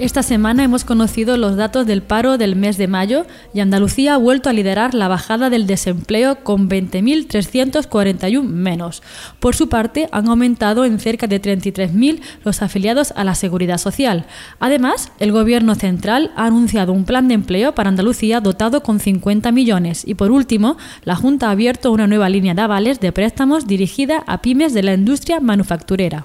Esta semana hemos conocido los datos del paro del mes de mayo y Andalucía ha vuelto a liderar la bajada del desempleo con 20.341 menos. Por su parte, han aumentado en cerca de 33.000 los afiliados a la Seguridad Social. Además, el Gobierno central ha anunciado un plan de empleo para Andalucía dotado con 50 millones. Y por último, la Junta ha abierto una nueva línea de avales de préstamos dirigida a pymes de la industria manufacturera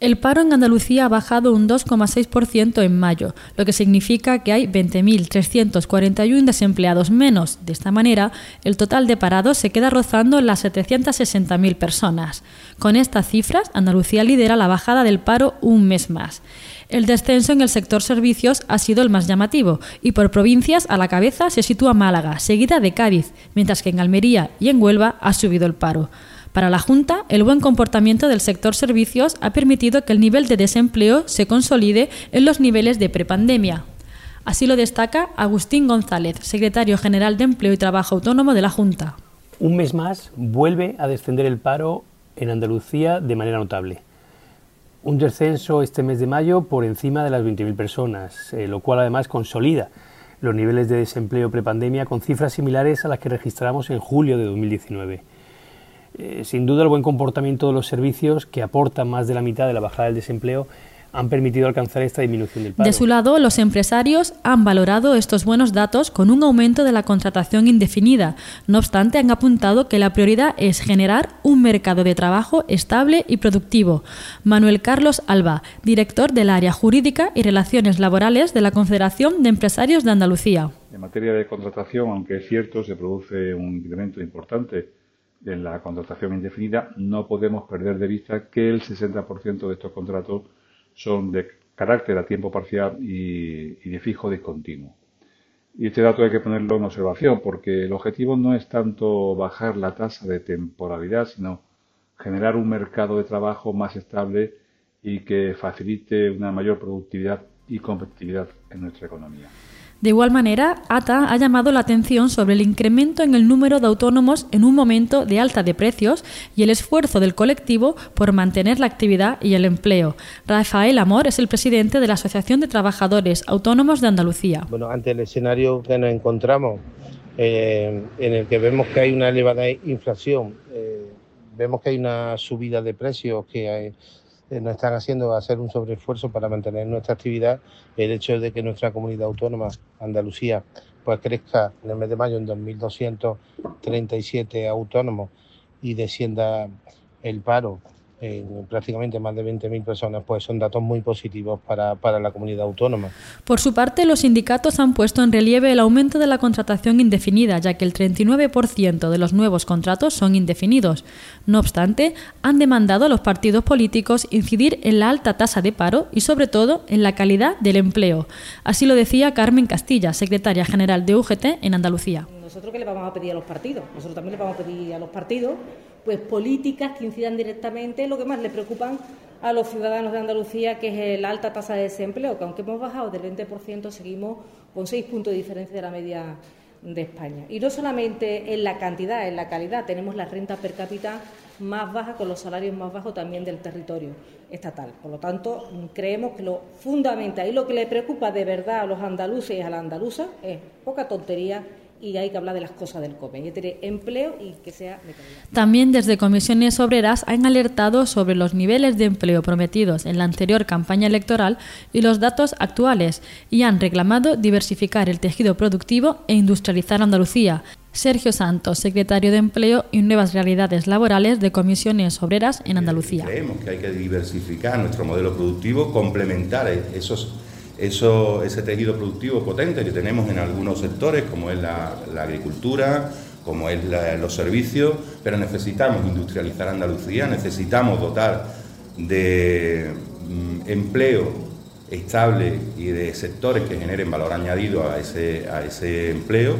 El paro en Andalucía ha bajado un 2,6% en mayo, lo que significa que hay 20.341 desempleados menos. De esta manera, el total de parados se queda rozando las 760.000 personas. Con estas cifras, Andalucía lidera la bajada del paro un mes más. El descenso en el sector servicios ha sido el más llamativo y por provincias a la cabeza se sitúa Málaga, seguida de Cádiz, mientras que en Almería y en Huelva ha subido el paro. Para la Junta, el buen comportamiento del sector servicios ha permitido que el nivel de desempleo se consolide en los niveles de prepandemia. Así lo destaca Agustín González, secretario general de Empleo y Trabajo Autónomo de la Junta. Un mes más vuelve a descender el paro en Andalucía de manera notable. Un descenso este mes de mayo por encima de las 20.000 personas, eh, lo cual además consolida los niveles de desempleo prepandemia con cifras similares a las que registramos en julio de 2019. Eh, sin duda el buen comportamiento de los servicios, que aportan más de la mitad de la bajada del desempleo, han permitido alcanzar esta disminución del paro. De su lado, los empresarios han valorado estos buenos datos con un aumento de la contratación indefinida. No obstante, han apuntado que la prioridad es generar un mercado de trabajo estable y productivo. Manuel Carlos Alba, director del área jurídica y relaciones laborales de la Confederación de Empresarios de Andalucía. En materia de contratación, aunque es cierto, se produce un incremento importante en la contratación indefinida, no podemos perder de vista que el 60% de estos contratos son de carácter a tiempo parcial y, de fijo discontinuo. Y este dato hay que ponerlo en observación porque el objetivo no es tanto bajar la tasa de temporalidad, sino generar un mercado de trabajo más estable y que facilite una mayor productividad y competitividad en nuestra economía. De igual manera, ATA ha llamado la atención sobre el incremento en el número de autónomos en un momento de alta de precios y el esfuerzo del colectivo por mantener la actividad y el empleo. Rafael Amor es el presidente de la Asociación de Trabajadores Autónomos de Andalucía. Bueno, ante el escenario que nos encontramos, eh, en el que vemos que hay una elevada inflación, eh, vemos que hay una subida de precios, que hay nos están haciendo hacer un sobreesfuerzo para mantener nuestra actividad. El hecho de que nuestra comunidad autónoma, Andalucía, pues crezca en el mes de mayo en 2.237 autónomos y descienda el paro prácticamente más de 20.000 personas, pues son datos muy positivos para, para, la comunidad autónoma. Por su parte, los sindicatos han puesto en relieve el aumento de la contratación indefinida, ya que el 39% de los nuevos contratos son indefinidos. No obstante, han demandado a los partidos políticos incidir en la alta tasa de paro y, sobre todo, en la calidad del empleo. Así lo decía Carmen Castilla, secretaria general de UGT en Andalucía. ¿Nosotros qué le vamos a pedir a los partidos? Nosotros también le vamos a pedir a los partidos pues políticas que incidan directamente en lo que más le preocupan a los ciudadanos de Andalucía, que es la alta tasa de desempleo, que aunque hemos bajado del 20%, seguimos con seis puntos de diferencia de la media de España. Y no solamente en la cantidad, en la calidad, tenemos la renta per cápita más baja con los salarios más bajos también del territorio estatal. Por lo tanto, creemos que lo fundamental y lo que le preocupa de verdad a los andaluces y a la andaluza es poca tontería y hay que hablar de las cosas del COPE, y tener empleo y que sea de calidad. También desde comisiones obreras han alertado sobre los niveles de empleo prometidos en la anterior campaña electoral y los datos actuales y han reclamado diversificar el tejido productivo e industrializar Andalucía. Sergio Santos, secretario de Empleo y Nuevas Realidades Laborales de Comisiones Obreras en Andalucía. Creemos que hay que diversificar nuestro modelo productivo, complementar esos eso, ese tejido productivo potente que tenemos en algunos sectores, como es la, agricultura, como es los servicios, pero necesitamos industrializar Andalucía, necesitamos dotar de mm, empleo estable y de sectores que generen valor añadido a ese, a ese empleo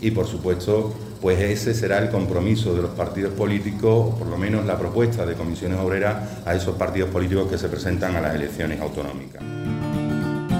y por supuesto pues ese será el compromiso de los partidos políticos, o por lo menos la propuesta de comisiones obreras a esos partidos políticos que se presentan a las elecciones autonómicas.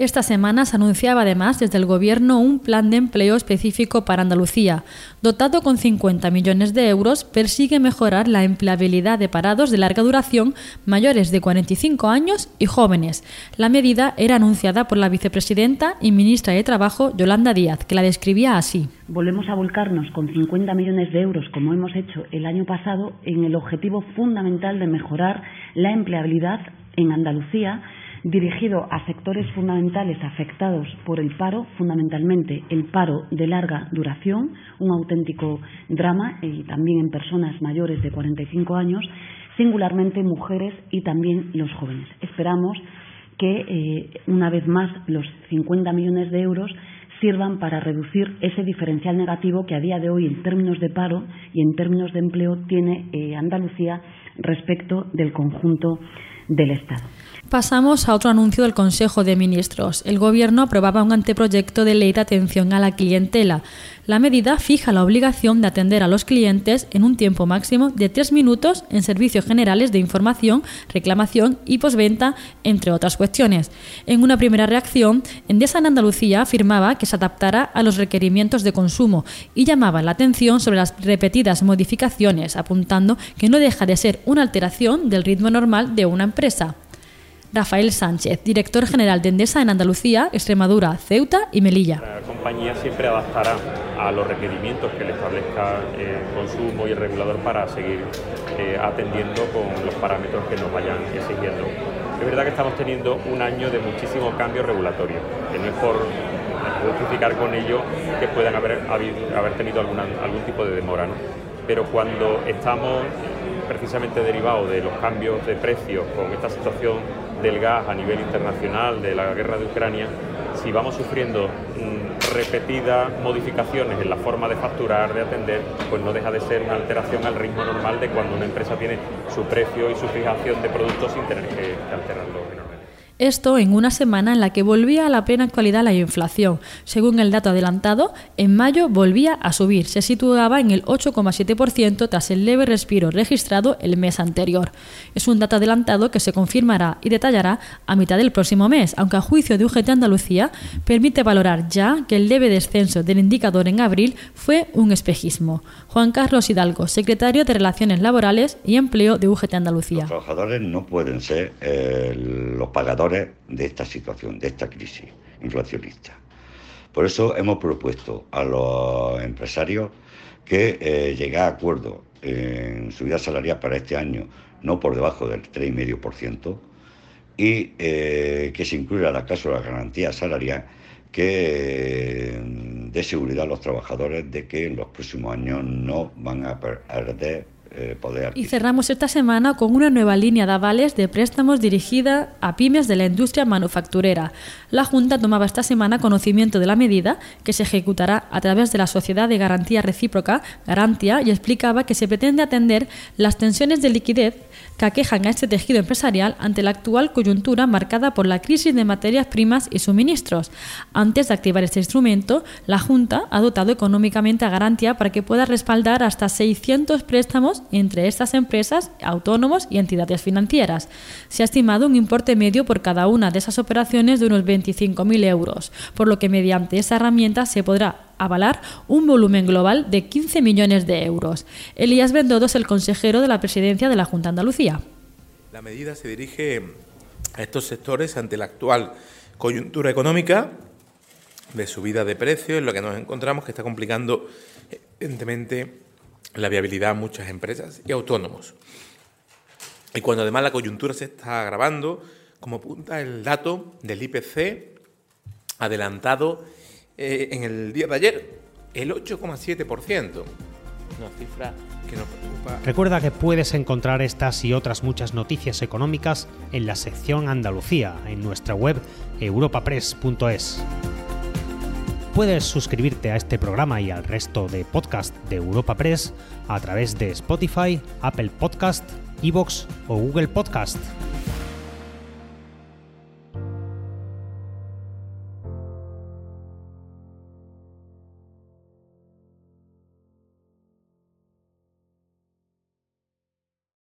Esta semana se anunciaba además desde el Gobierno un plan de empleo específico para Andalucía. Dotado con 50 millones de euros, persigue mejorar la empleabilidad de parados de larga duración mayores de 45 años y jóvenes. La medida era anunciada por la vicepresidenta y ministra de Trabajo, Yolanda Díaz, que la describía así. Volvemos a volcarnos con 50 millones de euros, como hemos hecho el año pasado, en el objetivo fundamental de mejorar la empleabilidad en Andalucía dirigido a sectores fundamentales afectados por el paro, fundamentalmente el paro de larga duración, un auténtico drama, y también en personas mayores de 45 años, singularmente mujeres y también los jóvenes. Esperamos que, eh, una vez más, los 50 millones de euros sirvan para reducir ese diferencial negativo que a día de hoy, en términos de paro y en términos de empleo, tiene eh, Andalucía respecto del conjunto del Estado. Pasamos a otro anuncio del Consejo de Ministros. El Gobierno aprobaba un anteproyecto de ley de atención a la clientela. La medida fija la obligación de atender a los clientes en un tiempo máximo de tres minutos en servicios generales de información, reclamación y posventa, entre otras cuestiones. En una primera reacción, Endesa en Andalucía afirmaba que se adaptará a los requerimientos de consumo y llamaba la atención sobre las repetidas modificaciones, apuntando que no deja de ser una alteración del ritmo normal de una empresa. Rafael Sánchez, director general de Endesa en Andalucía, Extremadura, Ceuta y Melilla. La compañía siempre adaptará a los requerimientos que le establezca el consumo y el regulador para seguir eh, atendiendo con los parámetros que nos vayan exigiendo. Es verdad que estamos teniendo un año de muchísimo cambio regulatorio, que no es por justificar con ello que puedan haber, haber tenido alguna, algún tipo de demora, ¿no? pero cuando estamos precisamente derivados de los cambios de precios con esta situación del gas a nivel internacional, de la guerra de Ucrania, si vamos sufriendo mm, repetidas modificaciones en la forma de facturar, de atender, pues no deja de ser una alteración al ritmo normal de cuando una empresa tiene su precio y su fijación de productos sin tener que, alterarlo esto en una semana en la que volvía a la plena actualidad la inflación. Según el dato adelantado, en mayo volvía a subir, se situaba en el 8,7% tras el leve respiro registrado el mes anterior. Es un dato adelantado que se confirmará y detallará a mitad del próximo mes, aunque a juicio de UGT Andalucía permite valorar ya que el leve descenso del indicador en abril fue un espejismo. Juan Carlos Hidalgo, secretario de Relaciones Laborales y Empleo de UGT Andalucía. Los trabajadores no pueden ser eh, los pagadores de esta situación, de esta crisis inflacionista. Por eso hemos propuesto a los empresarios que eh, a acuerdo en subida salarial para este año no por debajo del 3,5% y eh, que se incluya la cláusula de garantía salarial que dé seguridad a los trabajadores de que en los próximos años no van a perder eh, y cerramos esta semana con una nueva línea de avales de préstamos dirigida a pymes de la industria manufacturera. La Junta tomaba esta semana conocimiento de la medida que se ejecutará a través de la Sociedad de Garantía Recíproca, Garantia, y explicaba que se pretende atender las tensiones de liquidez que aquejan a este tejido empresarial ante la actual coyuntura marcada por la crisis de materias primas y suministros. Antes de activar este instrumento, la Junta ha dotado económicamente a Garantía para que pueda respaldar hasta 600 préstamos entre estas empresas, autónomos y entidades financieras. Se ha estimado un importe medio por cada una de esas operaciones de unos 25.000 euros, por lo que mediante esa herramienta se podrá avalar un volumen global de 15 millones de euros. Elías Bendodo es el consejero de la presidencia de la Junta de Andalucía. La medida se dirige a estos sectores ante la actual coyuntura económica de subida de precios, en lo que nos encontramos que está complicando evidentemente la viabilidad a muchas empresas y autónomos. Y cuando además la coyuntura se está agravando, como apunta el dato del IPC adelantado eh, en el día de ayer, el 8,7%. una cifra que nos preocupa. Recuerda que puedes encontrar estas y otras muchas noticias económicas en la sección Andalucía, en nuestra web europapress.es. Puedes suscribirte a este programa y al resto de podcast de Europa Press a través de Spotify, Apple Podcast, Evox o Google Podcast.